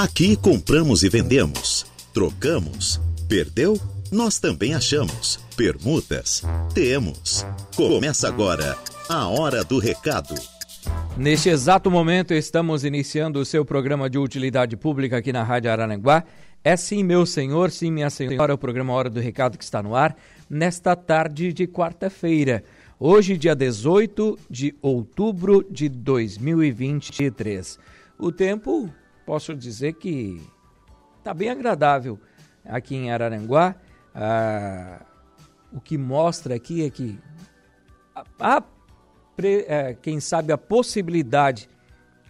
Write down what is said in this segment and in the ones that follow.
Aqui compramos e vendemos, trocamos, perdeu? Nós também achamos. Permutas? Temos. Começa agora a Hora do Recado. Neste exato momento, estamos iniciando o seu programa de utilidade pública aqui na Rádio Araranguá. É sim, meu senhor, sim, minha senhora, o programa Hora do Recado que está no ar, nesta tarde de quarta-feira. Hoje, dia 18 de outubro de 2023. O tempo, posso dizer que está bem agradável aqui em Araranguá. Ah, o que mostra aqui é que há, é, quem sabe, a possibilidade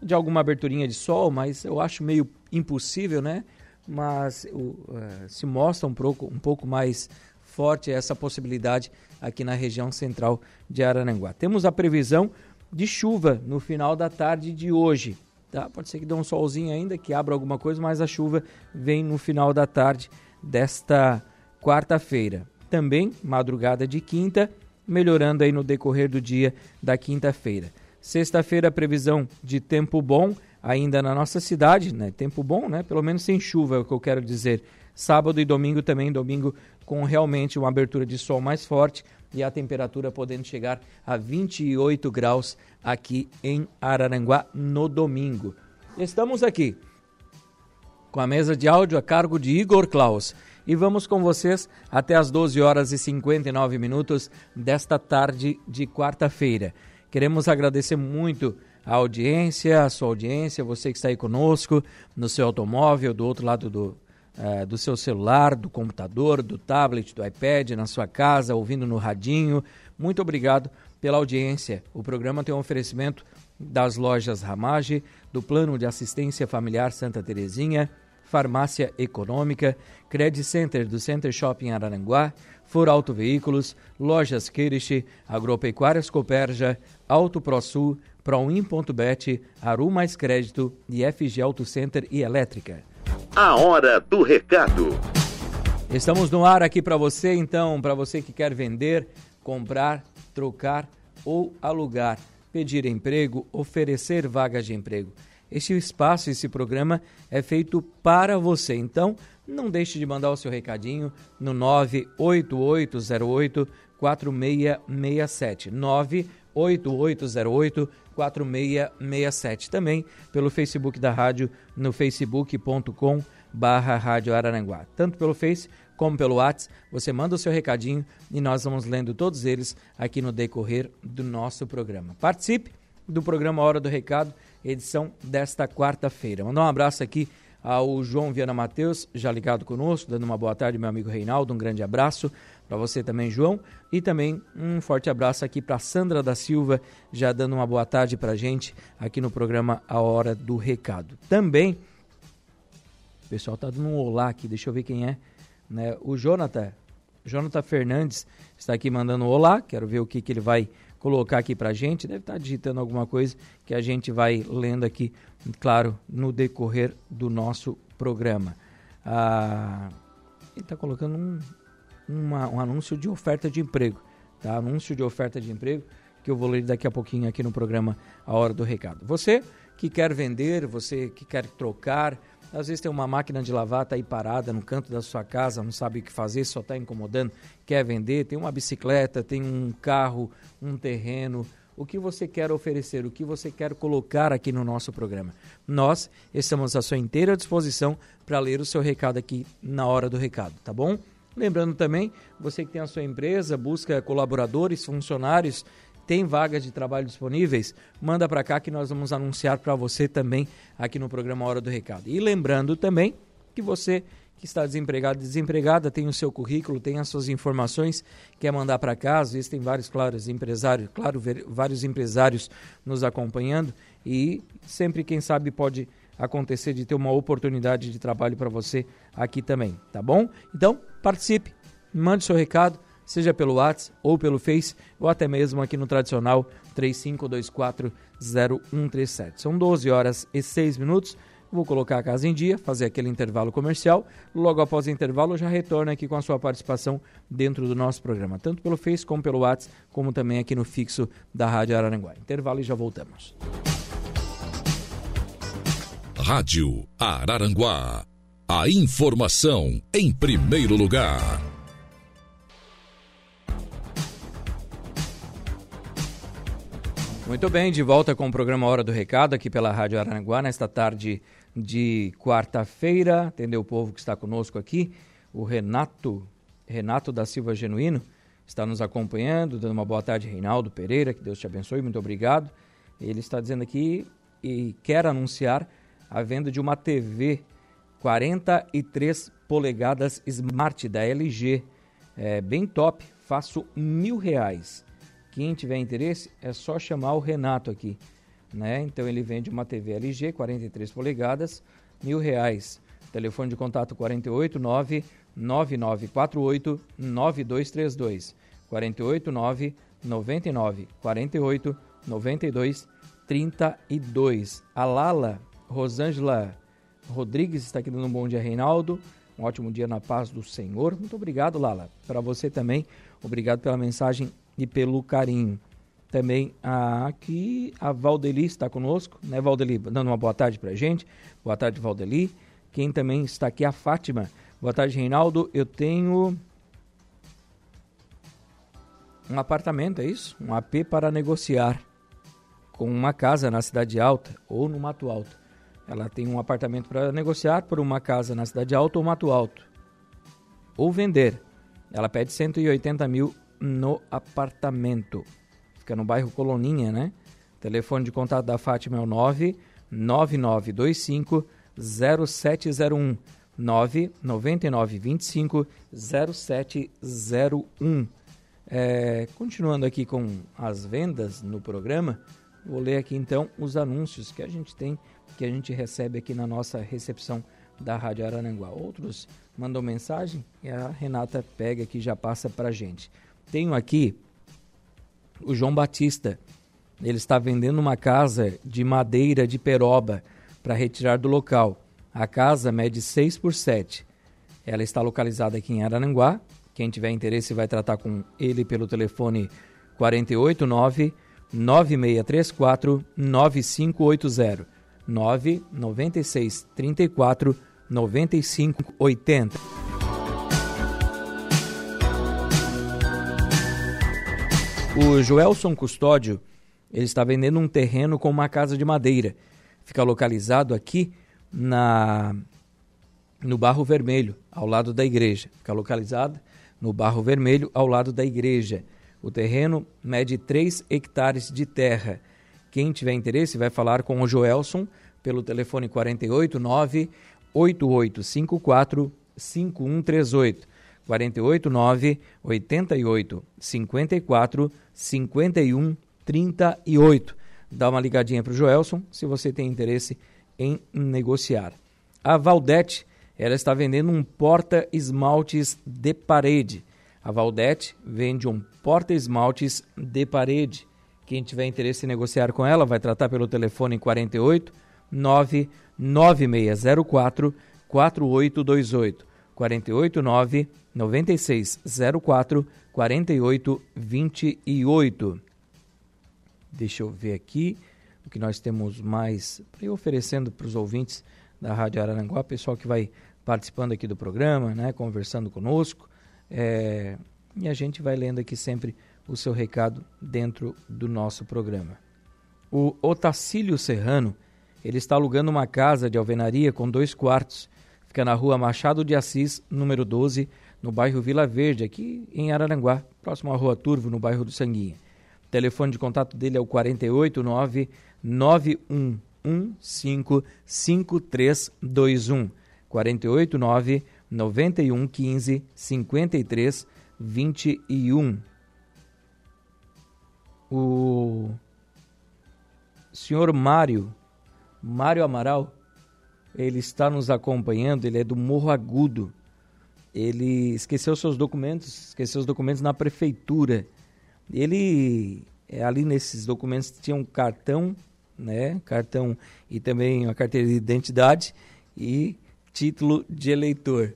de alguma aberturinha de sol, mas eu acho meio impossível, né? Mas uh, se mostra um pouco, um pouco mais forte essa possibilidade aqui na região central de Araranguá. Temos a previsão de chuva no final da tarde de hoje. Tá? Pode ser que dê um solzinho ainda, que abra alguma coisa, mas a chuva vem no final da tarde desta quarta-feira. Também madrugada de quinta, melhorando aí no decorrer do dia da quinta-feira. Sexta-feira, previsão de tempo bom ainda na nossa cidade, né? Tempo bom, né? Pelo menos sem chuva, é o que eu quero dizer. Sábado e domingo também, domingo com realmente uma abertura de sol mais forte e a temperatura podendo chegar a 28 graus aqui em Araranguá no domingo. Estamos aqui com a mesa de áudio a cargo de Igor Klaus e vamos com vocês até as 12 horas e 59 minutos desta tarde de quarta-feira. Queremos agradecer muito a audiência, a sua audiência, você que está aí conosco no seu automóvel, do outro lado do, uh, do seu celular, do computador, do tablet, do iPad, na sua casa, ouvindo no radinho. Muito obrigado pela audiência. O programa tem um oferecimento das lojas Ramage, do Plano de Assistência Familiar Santa Terezinha, Farmácia Econômica, Credit Center do Center Shopping Araranguá, For Auto Veículos, Lojas Queirish, Agropecuárias Coperja, Auto ProSul, Proin.bet, Aru Mais Crédito e FG Auto Center e Elétrica. A hora do recado. Estamos no ar aqui para você, então, para você que quer vender, comprar, trocar ou alugar, pedir emprego, oferecer vagas de emprego. Este espaço, esse programa é feito para você. Então, não deixe de mandar o seu recadinho no 98808 4667. 98808 4667. Também pelo Facebook da rádio no facebook.com barra Rádio Araranguá. Tanto pelo Face como pelo WhatsApp, você manda o seu recadinho e nós vamos lendo todos eles aqui no decorrer do nosso programa. Participe do programa Hora do Recado edição desta quarta-feira. Mandar um abraço aqui ao João Viana Matheus, já ligado conosco, dando uma boa tarde, meu amigo Reinaldo, um grande abraço para você também, João, e também um forte abraço aqui para Sandra da Silva, já dando uma boa tarde para gente aqui no programa A Hora do Recado. Também, o pessoal tá dando um olá aqui, deixa eu ver quem é, né? O Jonathan, Jonathan Fernandes está aqui mandando um olá, quero ver o que, que ele vai colocar aqui para gente. Deve estar tá digitando alguma coisa que a gente vai lendo aqui, claro, no decorrer do nosso programa. Ah, ele está colocando um, uma, um anúncio de oferta de emprego. Tá? Anúncio de oferta de emprego que eu vou ler daqui a pouquinho aqui no programa A Hora do Recado. Você que quer vender, você que quer trocar, às vezes tem uma máquina de lavar, está aí parada no canto da sua casa, não sabe o que fazer, só está incomodando, quer vender, tem uma bicicleta, tem um carro, um terreno, o que você quer oferecer, o que você quer colocar aqui no nosso programa. Nós estamos à sua inteira disposição para ler o seu recado aqui na hora do recado, tá bom? Lembrando também, você que tem a sua empresa, busca colaboradores, funcionários, tem vagas de trabalho disponíveis, manda para cá que nós vamos anunciar para você também aqui no programa Hora do Recado. E lembrando também que você que está desempregado, desempregada, tem o seu currículo, tem as suas informações, quer mandar para cá, às vezes tem vários, claros, empresários, claro, vários empresários nos acompanhando e sempre, quem sabe, pode acontecer de ter uma oportunidade de trabalho para você aqui também, tá bom? Então, participe, mande seu recado, seja pelo WhatsApp ou pelo Face, ou até mesmo aqui no tradicional 35240137. São 12 horas e 6 minutos. Vou colocar a casa em dia, fazer aquele intervalo comercial. Logo após o intervalo, eu já retorno aqui com a sua participação dentro do nosso programa, tanto pelo Face como pelo WhatsApp, como também aqui no fixo da Rádio Araranguá. Intervalo e já voltamos. Rádio Araranguá. A informação em primeiro lugar. Muito bem, de volta com o programa Hora do Recado aqui pela Rádio Araranguá nesta tarde de quarta-feira. Atender o povo que está conosco aqui, o Renato, Renato da Silva Genuíno, está nos acompanhando, dando uma boa tarde, Reinaldo Pereira, que Deus te abençoe, muito obrigado. Ele está dizendo aqui e quer anunciar a venda de uma TV 43 polegadas Smart da LG, é, bem top, faço mil reais. Quem tiver interesse é só chamar o Renato aqui, né? Então ele vende uma TV LG 43 polegadas, mil reais. Telefone de contato 489 9948 9232 489 99 48 92 32. A Lala Rosângela Rodrigues está aqui dando um bom dia, Reinaldo. Um ótimo dia na paz do Senhor. Muito obrigado, Lala. Para você também, obrigado pela mensagem e pelo carinho. Também aqui a Valdeli está conosco, né, Valdeli? Dando uma boa tarde para gente. Boa tarde, Valdeli. Quem também está aqui, a Fátima. Boa tarde, Reinaldo. Eu tenho um apartamento, é isso? Um AP para negociar com uma casa na Cidade Alta ou no Mato Alto. Ela tem um apartamento para negociar por uma casa na Cidade Alta ou Mato Alto. Ou vender. Ela pede 180 mil no apartamento. Fica no bairro Coloninha, né? Telefone de contato da Fátima é o 99925 0701 99925 0701. É, continuando aqui com as vendas no programa, Vou ler aqui então os anúncios que a gente tem, que a gente recebe aqui na nossa recepção da Rádio Arananguá. Outros mandam mensagem e a Renata pega aqui e já passa para a gente. Tenho aqui o João Batista. Ele está vendendo uma casa de madeira de peroba para retirar do local. A casa mede 6 por 7. Ela está localizada aqui em Arananguá. Quem tiver interesse vai tratar com ele pelo telefone 489 9634 9580 996 34 9580. O Joelson Custódio, ele está vendendo um terreno com uma casa de madeira. Fica localizado aqui na no Barro Vermelho, ao lado da igreja. Fica localizado no Barro Vermelho, ao lado da igreja. O terreno mede 3 hectares de terra. Quem tiver interesse vai falar com o Joelson pelo telefone 489 8854 5138. 489 88 54 51 38. Dá uma ligadinha para o Joelson se você tem interesse em negociar. A Valdete, ela está vendendo um porta-esmaltes de parede. A Valdete vende um porta-esmaltes de parede. Quem tiver interesse em negociar com ela vai tratar pelo telefone 48 99604 4828 489 9604 4828. Deixa eu ver aqui o que nós temos mais para ir oferecendo para os ouvintes da Rádio Araranguá, pessoal que vai participando aqui do programa, né, conversando conosco. É, e a gente vai lendo aqui sempre o seu recado dentro do nosso programa. O Otacílio Serrano, ele está alugando uma casa de alvenaria com dois quartos. Fica na rua Machado de Assis, número 12, no bairro Vila Verde, aqui em Araranguá, próximo à rua Turvo, no bairro do Sanguinha. O telefone de contato dele é o 489 9115 5321. 489 91 15 53 21. O senhor Mário, Mário Amaral, ele está nos acompanhando, ele é do Morro Agudo. Ele esqueceu seus documentos, esqueceu os documentos na prefeitura. Ele é, ali nesses documentos tinha um cartão, né? Cartão e também uma carteira de identidade e título de eleitor.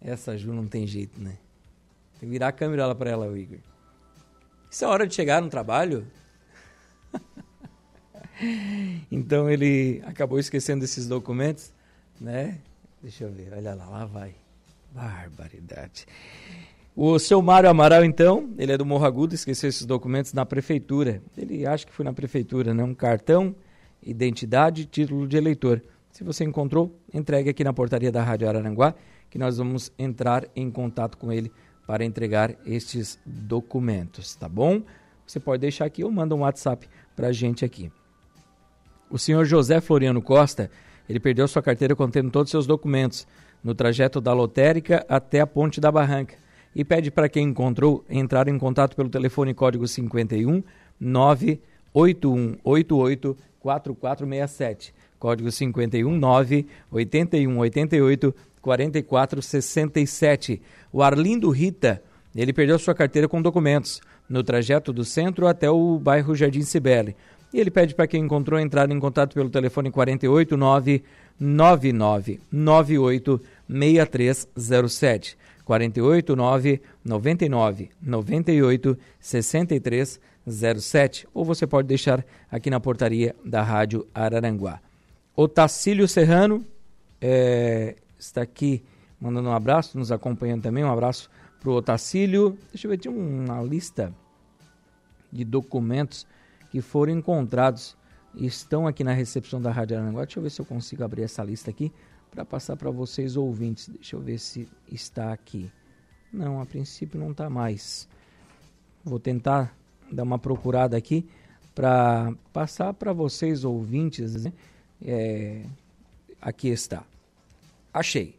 Essa Ju não tem jeito, né? Tem que virar a câmera lá para ela, Igor. Isso é hora de chegar no trabalho? Então ele acabou esquecendo esses documentos, né? Deixa eu ver, olha lá, lá vai. Barbaridade. O seu Mário Amaral, então, ele é do Morro Agudo, esqueceu esses documentos na prefeitura. Ele acha que foi na prefeitura, né? Um cartão, identidade, título de eleitor. Se você encontrou, entregue aqui na portaria da Rádio Araranguá, que nós vamos entrar em contato com ele para entregar estes documentos, tá bom? Você pode deixar aqui ou manda um WhatsApp para a gente aqui. O senhor José Floriano Costa, ele perdeu sua carteira contendo todos os seus documentos no trajeto da lotérica até a Ponte da Barranca e pede para quem encontrou entrar em contato pelo telefone código 51 98188 4467. Código 51 98188 4467. O Arlindo Rita, ele perdeu sua carteira com documentos no trajeto do centro até o bairro Jardim Cibele. E ele pede para quem encontrou entrar em contato pelo telefone 489 9998 6307. 489 99 98 63 07 ou você pode deixar aqui na portaria da Rádio Araranguá. O Tacílio Serrano é, está aqui mandando um abraço, nos acompanhando também. Um abraço para o Otacílio. Deixa eu ver, tinha uma lista de documentos que foram encontrados e estão aqui na recepção da Rádio Aranguá. Deixa eu ver se eu consigo abrir essa lista aqui para passar para vocês ouvintes. Deixa eu ver se está aqui. Não, a princípio não está mais. Vou tentar dar uma procurada aqui para passar para vocês ouvintes. Né? É, aqui está. Achei.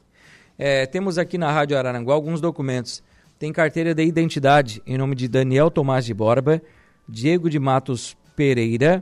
É, temos aqui na Rádio Araranguá alguns documentos. Tem carteira de identidade em nome de Daniel Tomás de Borba, Diego de Matos Pereira,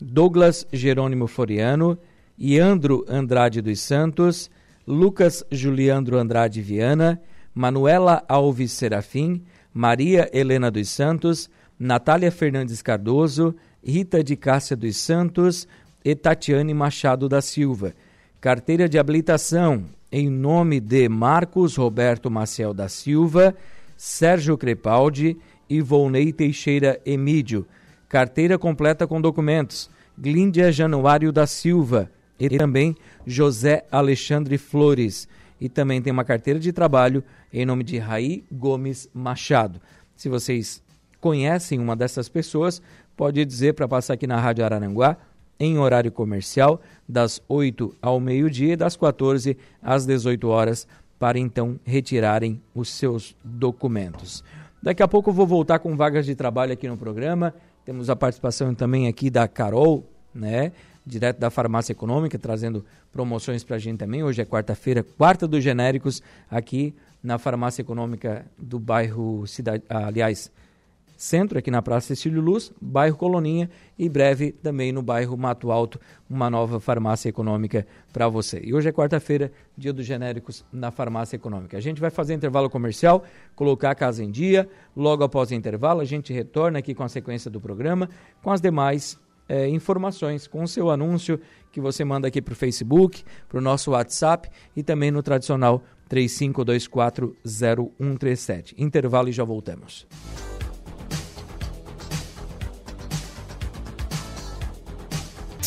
Douglas Jerônimo Floriano, Iandro Andrade dos Santos, Lucas Juliandro Andrade Viana, Manuela Alves Serafim, Maria Helena dos Santos, Natália Fernandes Cardoso, Rita de Cássia dos Santos e Tatiane Machado da Silva. Carteira de habilitação em nome de Marcos Roberto Maciel da Silva, Sérgio Crepaldi e Volney Teixeira Emídio. Carteira completa com documentos. Glíndia Januário da Silva e também José Alexandre Flores. E também tem uma carteira de trabalho em nome de Raí Gomes Machado. Se vocês conhecem uma dessas pessoas, pode dizer para passar aqui na Rádio Araranguá em horário comercial, das 8 ao meio-dia e das 14 às 18 horas, para então retirarem os seus documentos. Daqui a pouco eu vou voltar com vagas de trabalho aqui no programa. Temos a participação também aqui da Carol, né? Direto da Farmácia Econômica, trazendo promoções para a gente também. Hoje é quarta-feira, quarta dos genéricos, aqui na Farmácia Econômica do bairro Cidade. Aliás, Centro, aqui na Praça Cecílio Luz, bairro Coloninha e breve também no bairro Mato Alto, uma nova farmácia econômica para você. E hoje é quarta-feira, dia dos genéricos na farmácia econômica. A gente vai fazer intervalo comercial, colocar a casa em dia. Logo após o intervalo, a gente retorna aqui com a sequência do programa, com as demais é, informações, com o seu anúncio que você manda aqui para o Facebook, para o nosso WhatsApp e também no tradicional 35240137. Intervalo e já voltamos.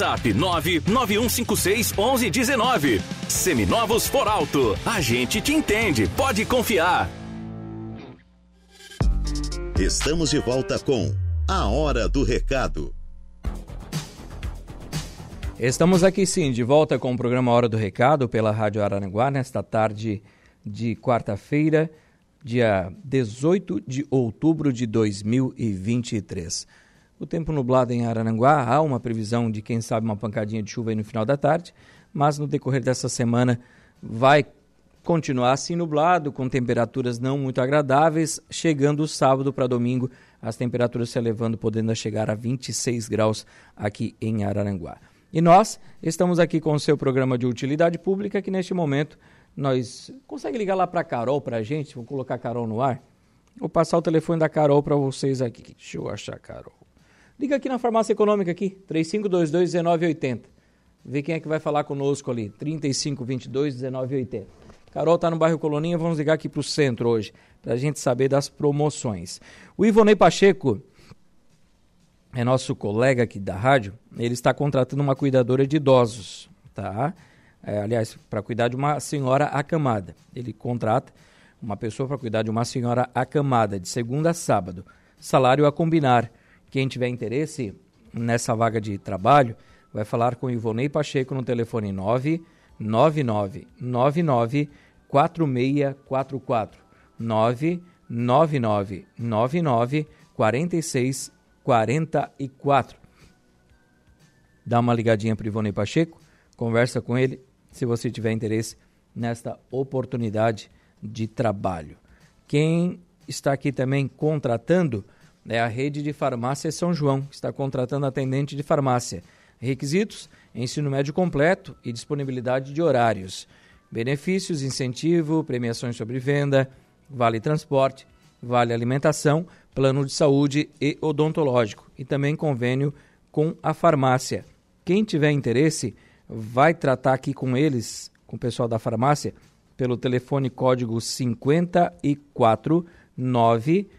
WhatsApp 99156 1119. Seminovos por alto. A gente te entende. Pode confiar. Estamos de volta com A Hora do Recado. Estamos aqui sim, de volta com o programa Hora do Recado pela Rádio Araranguá, nesta tarde de quarta-feira, dia 18 de outubro de 2023. O tempo nublado em Arananguá, há uma previsão de, quem sabe, uma pancadinha de chuva aí no final da tarde, mas no decorrer dessa semana vai continuar assim nublado, com temperaturas não muito agradáveis, chegando sábado para domingo, as temperaturas se elevando, podendo chegar a 26 graus aqui em Araranguá. E nós estamos aqui com o seu programa de utilidade pública, que neste momento nós. Consegue ligar lá para a Carol para a gente? Vou colocar a Carol no ar. Vou passar o telefone da Carol para vocês aqui. Deixa eu achar a Carol. Liga aqui na farmácia econômica aqui, 3522-1980. Vê quem é que vai falar conosco ali, 3522-1980. Carol está no bairro Coloninha, vamos ligar aqui para o centro hoje, para a gente saber das promoções. O Ivonei Pacheco, é nosso colega aqui da rádio, ele está contratando uma cuidadora de idosos, tá? É, aliás, para cuidar de uma senhora acamada. Ele contrata uma pessoa para cuidar de uma senhora acamada de segunda a sábado. Salário a combinar. Quem tiver interesse nessa vaga de trabalho, vai falar com Ivonei Pacheco no telefone 99999 4644 99999 4644. Dá uma ligadinha para Ivonei Pacheco, conversa com ele se você tiver interesse nesta oportunidade de trabalho. Quem está aqui também contratando é a rede de farmácia São João, que está contratando atendente de farmácia. Requisitos: ensino médio completo e disponibilidade de horários. Benefícios, incentivo, premiações sobre venda, vale transporte, vale alimentação, plano de saúde e odontológico e também convênio com a farmácia. Quem tiver interesse, vai tratar aqui com eles, com o pessoal da farmácia, pelo telefone código 54 9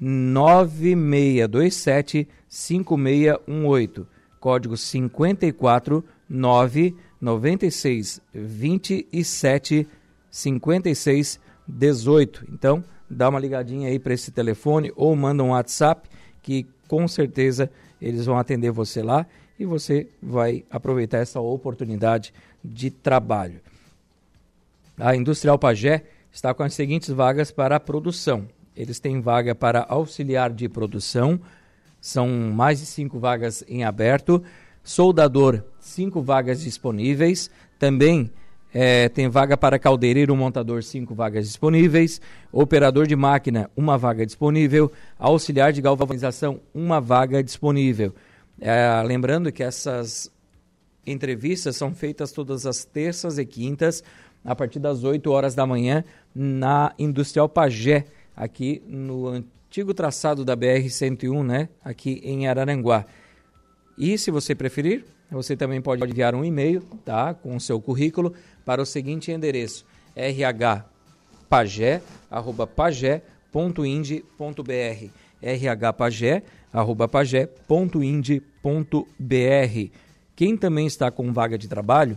9627 5618. Código 54 9 96 27 56 18. Então, dá uma ligadinha aí para esse telefone ou manda um WhatsApp que com certeza eles vão atender você lá e você vai aproveitar essa oportunidade de trabalho. A Industrial Pagé está com as seguintes vagas para a produção. Eles têm vaga para auxiliar de produção, são mais de cinco vagas em aberto. Soldador, cinco vagas disponíveis. Também é, tem vaga para caldeireiro montador, cinco vagas disponíveis. Operador de máquina, uma vaga disponível. Auxiliar de galvanização, uma vaga disponível. É, lembrando que essas entrevistas são feitas todas as terças e quintas a partir das 8 horas da manhã na Industrial Pagé, aqui no antigo traçado da BR-101, né? Aqui em Araranguá. E se você preferir, você também pode enviar um e-mail, tá? Com o seu currículo para o seguinte endereço: rhpagé@pagé.ind.br rhpagé@pagé.ind.br. Quem também está com vaga de trabalho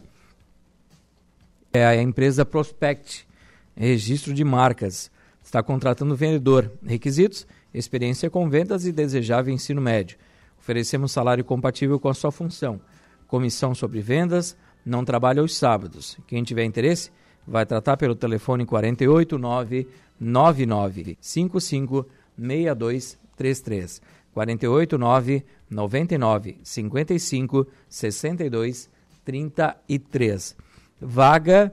é a empresa Prospect, registro de marcas. Está contratando vendedor. Requisitos: experiência com vendas e desejável ensino médio. Oferecemos salário compatível com a sua função. Comissão sobre vendas, não trabalha aos sábados. Quem tiver interesse, vai tratar pelo telefone 489 99 55 6233. 489 99 55 62 33 vaga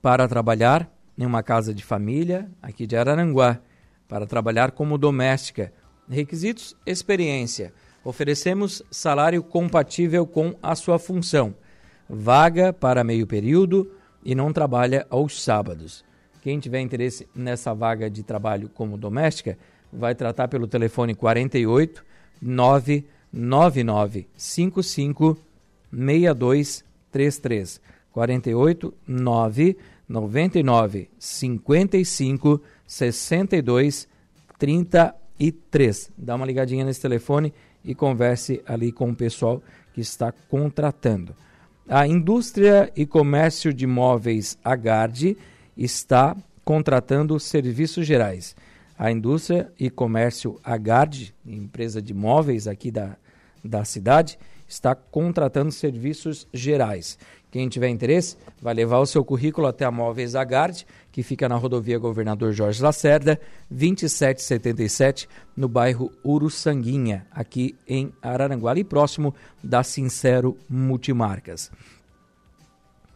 para trabalhar em uma casa de família aqui de Araranguá, para trabalhar como doméstica. Requisitos: experiência. Oferecemos salário compatível com a sua função. Vaga para meio período e não trabalha aos sábados. Quem tiver interesse nessa vaga de trabalho como doméstica, vai tratar pelo telefone 48 999 55 62 33 48 9 99 55 62 33. Dá uma ligadinha nesse telefone e converse ali com o pessoal que está contratando. A Indústria e Comércio de Móveis Agard está contratando serviços gerais. A Indústria e Comércio Agard, empresa de móveis aqui da, da cidade, está contratando serviços gerais. Quem tiver interesse, vai levar o seu currículo até a Móveis Agard, que fica na rodovia Governador Jorge Lacerda, 2777, no bairro Uruçanguinha, aqui em Araranguá, ali próximo da Sincero Multimarcas.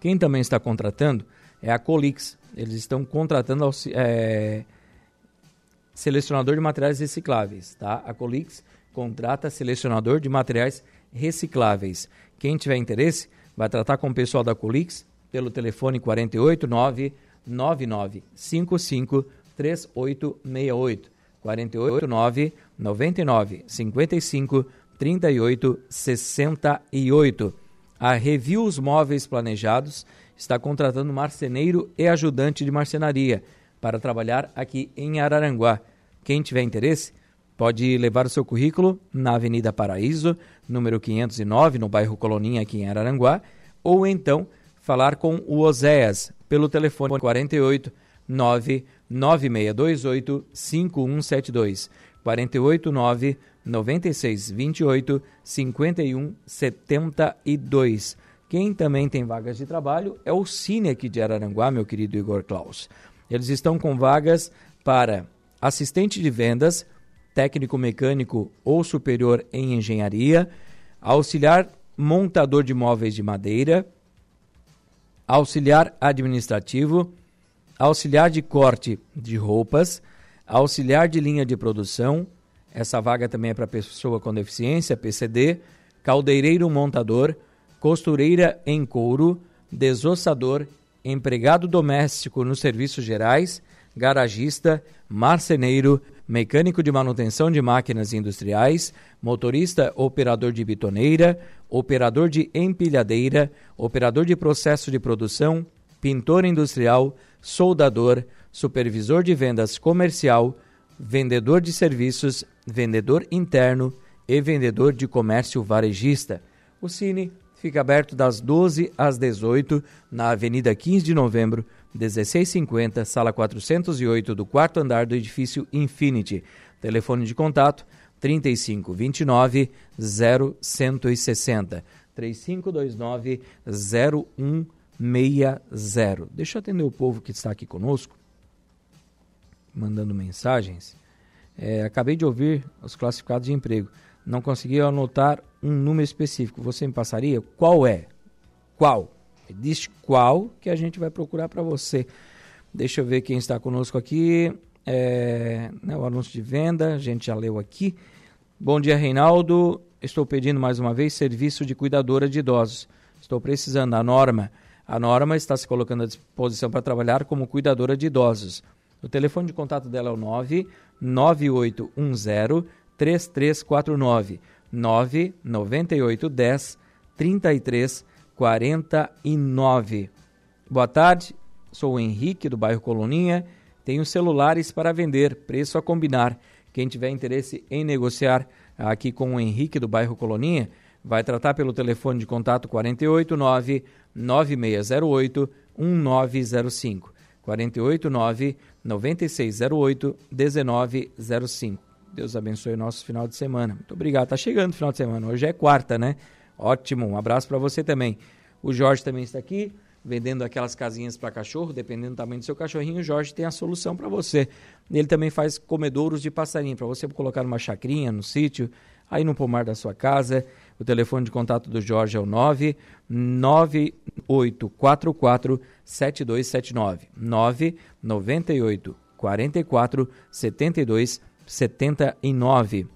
Quem também está contratando é a Colix. Eles estão contratando é, selecionador de materiais recicláveis. Tá? A Colix contrata selecionador de materiais recicláveis recicláveis. Quem tiver interesse, vai tratar com o pessoal da Colix pelo telefone 489 9955 3868 489 99 55 38 68. A Reviews Móveis Planejados está contratando marceneiro e ajudante de marcenaria para trabalhar aqui em Araranguá. Quem tiver interesse, Pode levar o seu currículo na Avenida Paraíso, número 509, no bairro Coloninha, aqui em Araranguá, ou então falar com o Oséias pelo telefone 48 99628 5172. 48 9 96 28 51 72. Quem também tem vagas de trabalho é o Cine aqui de Araranguá, meu querido Igor Klaus. Eles estão com vagas para assistente de vendas, técnico mecânico ou superior em engenharia, auxiliar montador de móveis de madeira, auxiliar administrativo, auxiliar de corte de roupas, auxiliar de linha de produção, essa vaga também é para pessoa com deficiência, PCD, caldeireiro montador, costureira em couro, desossador, empregado doméstico nos serviços gerais, garagista, marceneiro, mecânico de manutenção de máquinas industriais, motorista operador de bitoneira, operador de empilhadeira, operador de processo de produção, pintor industrial, soldador, supervisor de vendas comercial, vendedor de serviços, vendedor interno e vendedor de comércio varejista. O Cine fica aberto das 12 às 18 na Avenida 15 de Novembro, 1650, sala 408 do quarto andar do edifício Infinity. Telefone de contato 35 29 0160 3529 0160. Deixa eu atender o povo que está aqui conosco, mandando mensagens. É, acabei de ouvir os classificados de emprego. Não consegui anotar um número específico. Você me passaria? Qual é? Qual? Diz qual que a gente vai procurar para você. Deixa eu ver quem está conosco aqui. É, né, o anúncio de venda, a gente já leu aqui. Bom dia, Reinaldo. Estou pedindo mais uma vez serviço de cuidadora de idosos. Estou precisando da norma. A norma está se colocando à disposição para trabalhar como cuidadora de idosos. O telefone de contato dela é o 99810 3349 99810 3349. Boa tarde, sou o Henrique do bairro Coloninha. Tenho celulares para vender, preço a combinar. Quem tiver interesse em negociar aqui com o Henrique do bairro Coloninha, vai tratar pelo telefone de contato 489 9608 1905. 489 9608 1905. Deus abençoe o nosso final de semana. Muito obrigado. Tá chegando o final de semana. Hoje é quarta, né? Ótimo. Um abraço para você também. O Jorge também está aqui vendendo aquelas casinhas para cachorro, dependendo do tamanho do seu cachorrinho, o Jorge tem a solução para você. Ele também faz comedouros de passarinho, para você colocar numa chacrinha, no sítio, aí no pomar da sua casa. O telefone de contato do Jorge é o 99844 7279. 998 44 72 79.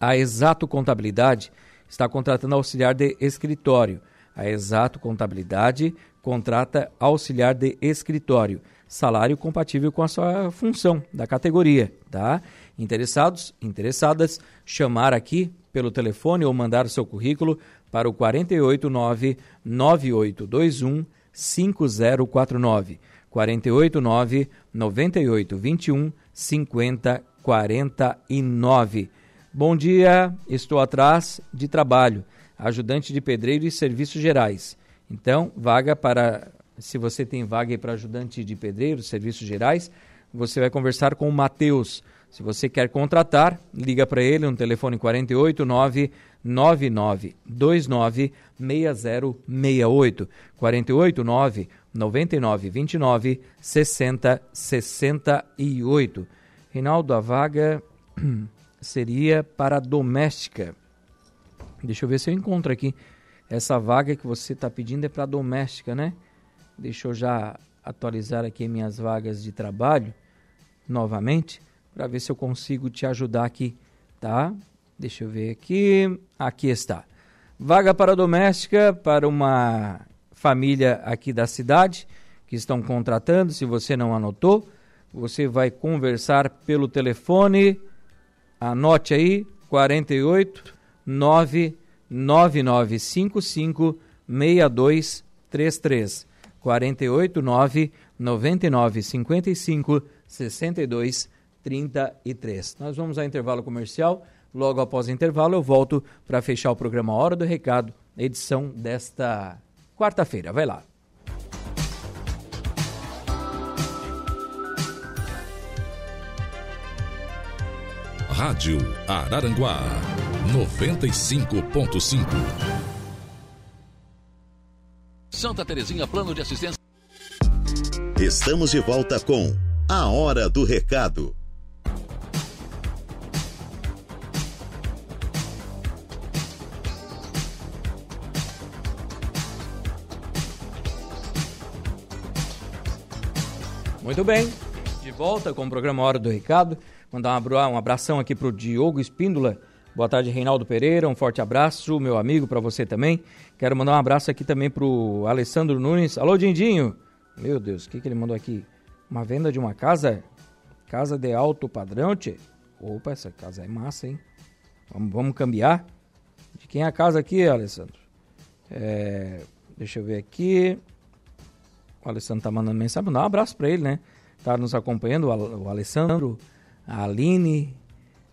A Exato Contabilidade está contratando auxiliar de escritório a Exato Contabilidade contrata auxiliar de escritório, salário compatível com a sua função da categoria, tá? Interessados, interessadas, chamar aqui pelo telefone ou mandar seu currículo para o 489 9821 5049. 489 9821 5049. Bom dia, estou atrás de trabalho ajudante de pedreiro e serviços gerais. Então, vaga para, se você tem vaga para ajudante de pedreiro, serviços gerais, você vai conversar com o Matheus. Se você quer contratar, liga para ele no telefone 489 9929 6068 489 9929 6068. Reinaldo, a vaga seria para doméstica. Deixa eu ver se eu encontro aqui. Essa vaga que você está pedindo é para doméstica, né? Deixa eu já atualizar aqui minhas vagas de trabalho novamente para ver se eu consigo te ajudar aqui, tá? Deixa eu ver aqui. Aqui está. Vaga para doméstica para uma família aqui da cidade que estão contratando. Se você não anotou, você vai conversar pelo telefone. Anote aí: 48 99955 6233 489 9955 62 33. Nós vamos a intervalo comercial. Logo após o intervalo, eu volto para fechar o programa Hora do Recado, edição desta quarta-feira. Vai lá. Rádio Araranguá 95.5. Santa Terezinha Plano de Assistência. Estamos de volta com A Hora do Recado. Muito bem, de volta com o programa Hora do Recado. Mandar um abração aqui para o Diogo Espíndola. Boa tarde, Reinaldo Pereira. Um forte abraço, meu amigo, para você também. Quero mandar um abraço aqui também para o Alessandro Nunes. Alô, Dindinho. Meu Deus, o que, que ele mandou aqui? Uma venda de uma casa? Casa de alto padrão, tchê? Opa, essa casa é massa, hein? Vamos, vamos cambiar? De quem é a casa aqui, Alessandro? É, deixa eu ver aqui. O Alessandro tá mandando mensagem. Dá um abraço para ele, né? Tá nos acompanhando, o Alessandro, a Aline,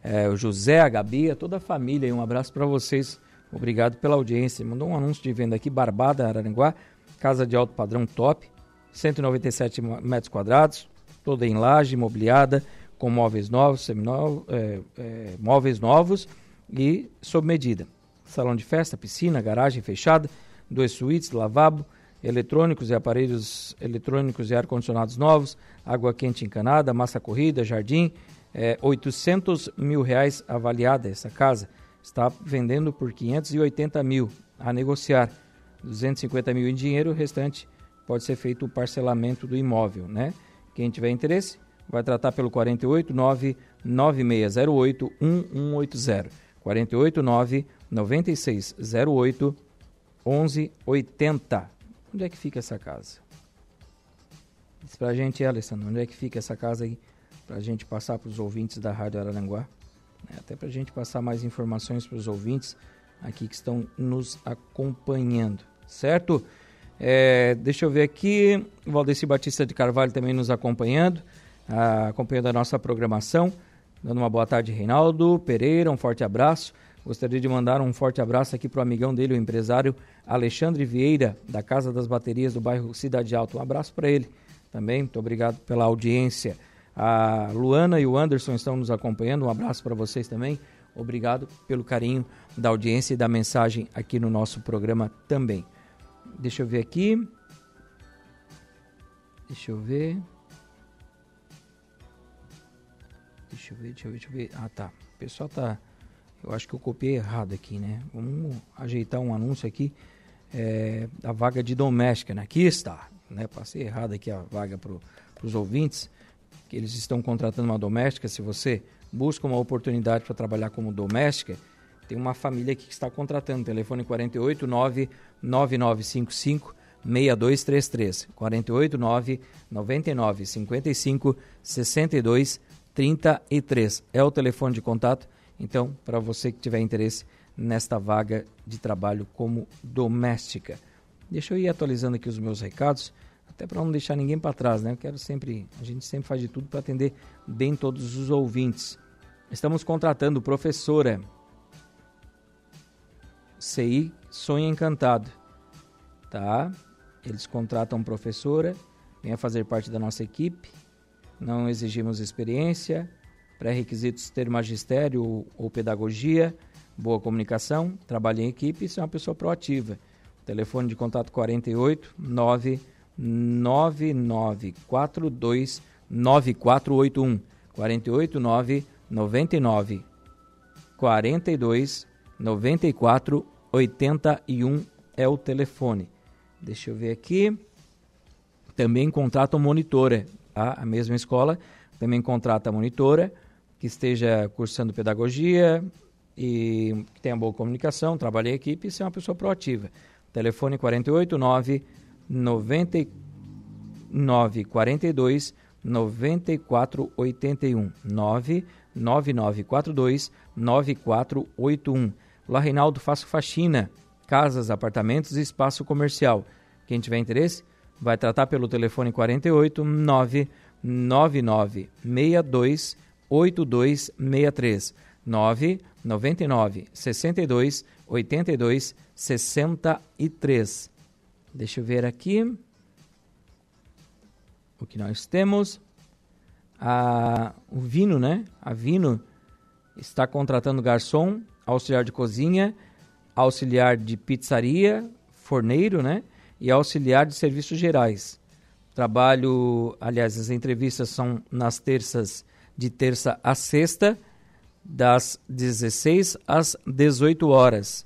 é, o José, a Gabi, a toda a família. Um abraço para vocês. Obrigado pela audiência. Mandou um anúncio de venda aqui, Barbada, Araranguá. Casa de alto padrão top. 197 metros quadrados. Toda em laje, imobiliada, com móveis novos, é, é, móveis novos e sob medida. Salão de festa, piscina, garagem fechada, dois suítes, lavabo eletrônicos e aparelhos eletrônicos e ar-condicionados novos, água quente encanada, massa corrida, jardim, é, 800 mil reais avaliada essa casa. Está vendendo por 580 mil a negociar. 250 mil em dinheiro, o restante pode ser feito o parcelamento do imóvel, né? Quem tiver interesse, vai tratar pelo 48 9 9608 1180. 48 9 9608 1180. Onde é que fica essa casa? Diz pra gente, Alessandro, onde é que fica essa casa aí? Pra gente passar para os ouvintes da Rádio Araranguá. Né? Até pra gente passar mais informações para os ouvintes aqui que estão nos acompanhando, certo? É, deixa eu ver aqui, o Valdeci Batista de Carvalho também nos acompanhando, ah, acompanhando a nossa programação. Dando uma boa tarde, Reinaldo Pereira, um forte abraço. Gostaria de mandar um forte abraço aqui para o amigão dele, o empresário Alexandre Vieira, da Casa das Baterias do bairro Cidade Alta. Um abraço para ele também, muito obrigado pela audiência. A Luana e o Anderson estão nos acompanhando, um abraço para vocês também. Obrigado pelo carinho da audiência e da mensagem aqui no nosso programa também. Deixa eu ver aqui. Deixa eu ver. Deixa eu ver, deixa eu ver, deixa eu ver. Ah, tá. O pessoal tá eu acho que eu copiei errado aqui, né? Vamos ajeitar um anúncio aqui é, da vaga de doméstica, né? Aqui está, né? Passei errado aqui a vaga para os ouvintes, que eles estão contratando uma doméstica. Se você busca uma oportunidade para trabalhar como doméstica, tem uma família aqui que está contratando. Telefone 489 9955 6233 489 99 55 62 33 é o telefone de contato então, para você que tiver interesse nesta vaga de trabalho como doméstica. Deixa eu ir atualizando aqui os meus recados, até para não deixar ninguém para trás, né? Eu quero sempre, a gente sempre faz de tudo para atender bem todos os ouvintes. Estamos contratando professora CI Sonho Encantado, tá? Eles contratam professora, venha fazer parte da nossa equipe. Não exigimos experiência, Pré-requisitos ter magistério ou, pedagogia, boa comunicação, trabalho em equipe e ser uma pessoa proativa. Telefone de contato 48 99942 9481 48 9 99 42 94 81 é o telefone. Deixa eu ver aqui. Também contratam monitora, tá? a mesma escola também contrata monitora que esteja cursando pedagogia e que tenha boa comunicação, trabalhe em equipe e seja uma pessoa proativa. Telefone 489 99 42 9481 99942 9481. Olá, Reinaldo, faço faxina, casas, apartamentos e espaço comercial. Quem tiver interesse, vai tratar pelo telefone 48 99962 8263 999 62 82 63. Deixa eu ver aqui o que nós temos. A, o Vino, né? A Vino está contratando garçom, auxiliar de cozinha, auxiliar de pizzaria, forneiro, né? E auxiliar de serviços gerais. Trabalho, aliás, as entrevistas são nas terças, de terça a sexta, das 16 às 18 horas.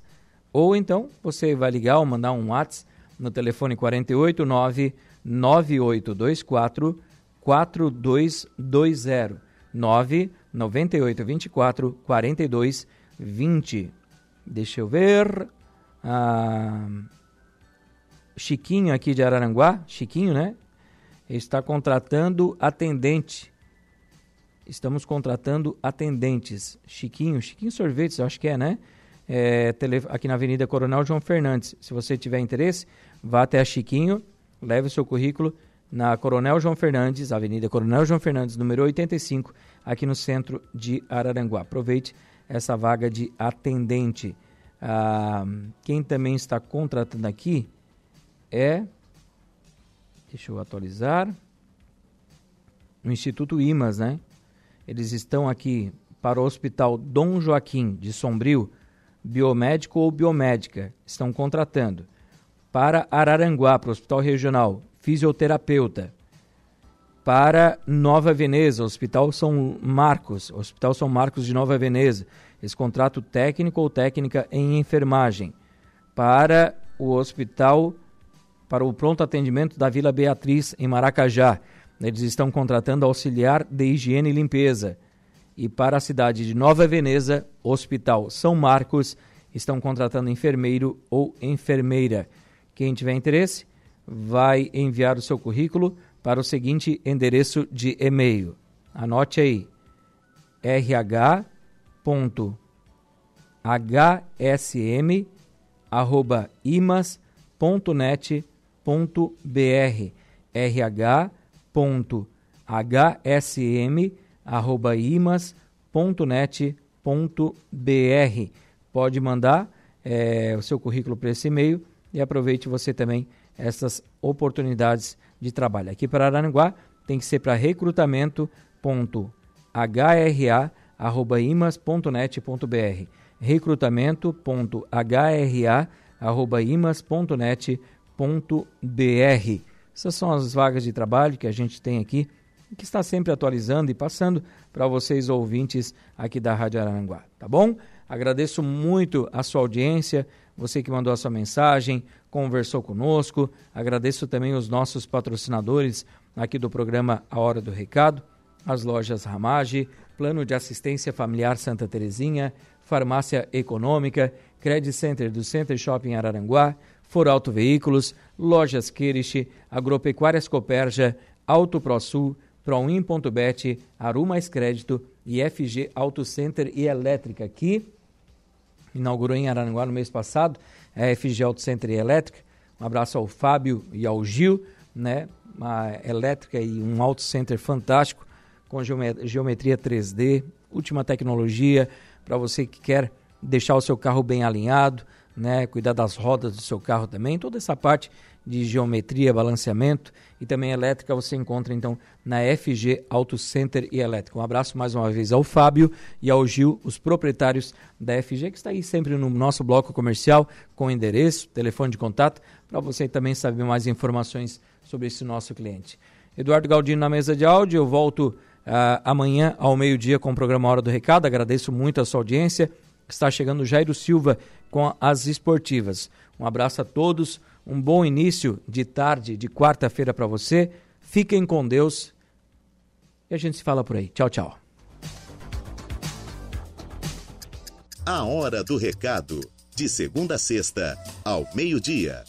Ou então você vai ligar ou mandar um WhatsApp no telefone 489 9824 4220 9 9824 42 20. Deixa eu ver. Ah, Chiquinho aqui de Araranguá, Chiquinho, né? Está contratando atendente. Estamos contratando atendentes. Chiquinho, Chiquinho Sorvetes, acho que é, né? É, aqui na Avenida Coronel João Fernandes. Se você tiver interesse, vá até a Chiquinho, leve o seu currículo na Coronel João Fernandes, Avenida Coronel João Fernandes, número 85, aqui no centro de Araranguá. Aproveite essa vaga de atendente. Ah, quem também está contratando aqui é. Deixa eu atualizar. O Instituto IMAS, né? Eles estão aqui para o Hospital Dom Joaquim de Sombrio, biomédico ou biomédica, estão contratando. Para Araranguá, para o Hospital Regional, fisioterapeuta. Para Nova Veneza, Hospital São Marcos, Hospital São Marcos de Nova Veneza, esse contrato técnico ou técnica em enfermagem. Para o Hospital, para o pronto atendimento da Vila Beatriz, em Maracajá, eles estão contratando auxiliar de higiene e limpeza. E para a cidade de Nova Veneza, Hospital São Marcos, estão contratando enfermeiro ou enfermeira. Quem tiver interesse, vai enviar o seu currículo para o seguinte endereço de e-mail. Anote aí: rh.hsm@imas.net.br rh.hsm@imas.net.br Pode mandar é, o seu currículo para esse e-mail e aproveite você também essas oportunidades de trabalho. Aqui para Araranguá tem que ser para recrutamento.hra@imas.net.br. recrutamento.hra@imas.net.br. Essas são as vagas de trabalho que a gente tem aqui, que está sempre atualizando e passando para vocês ouvintes aqui da Rádio Araranguá, tá bom? Agradeço muito a sua audiência, você que mandou a sua mensagem, conversou conosco. Agradeço também os nossos patrocinadores aqui do programa A Hora do Recado, as lojas Ramage, Plano de Assistência Familiar Santa Terezinha, Farmácia Econômica, Credit Center do Center Shopping Araranguá, For Auto Veículos, Lojas Queriche, Agropecuárias Coperja, Auto ProSul, Proin.bet, Aru Mais Crédito e FG Auto Center e Elétrica, que inaugurou em Araranguá no mês passado a FG Auto Center Elétrica. Um abraço ao Fábio e ao Gil, né? Uma elétrica e um auto center fantástico com geometria 3D, última tecnologia para você que quer deixar o seu carro bem alinhado, né? Cuidar das rodas do seu carro também, toda essa parte de geometria, balanceamento e também elétrica você encontra então na FG Auto Center e Elétrica. Um abraço mais uma vez ao Fábio e ao Gil, os proprietários da FG, que está aí sempre no nosso bloco comercial com endereço, telefone de contato, para você também saber mais informações sobre esse nosso cliente. Eduardo Galdino na mesa de áudio, eu volto uh, amanhã ao meio-dia com o programa Hora do Recado. Agradeço muito a sua audiência. Está chegando Jairo Silva com as esportivas. Um abraço a todos. Um bom início de tarde de quarta-feira para você. Fiquem com Deus. E a gente se fala por aí. Tchau, tchau. A hora do recado. De segunda a sexta, ao meio-dia.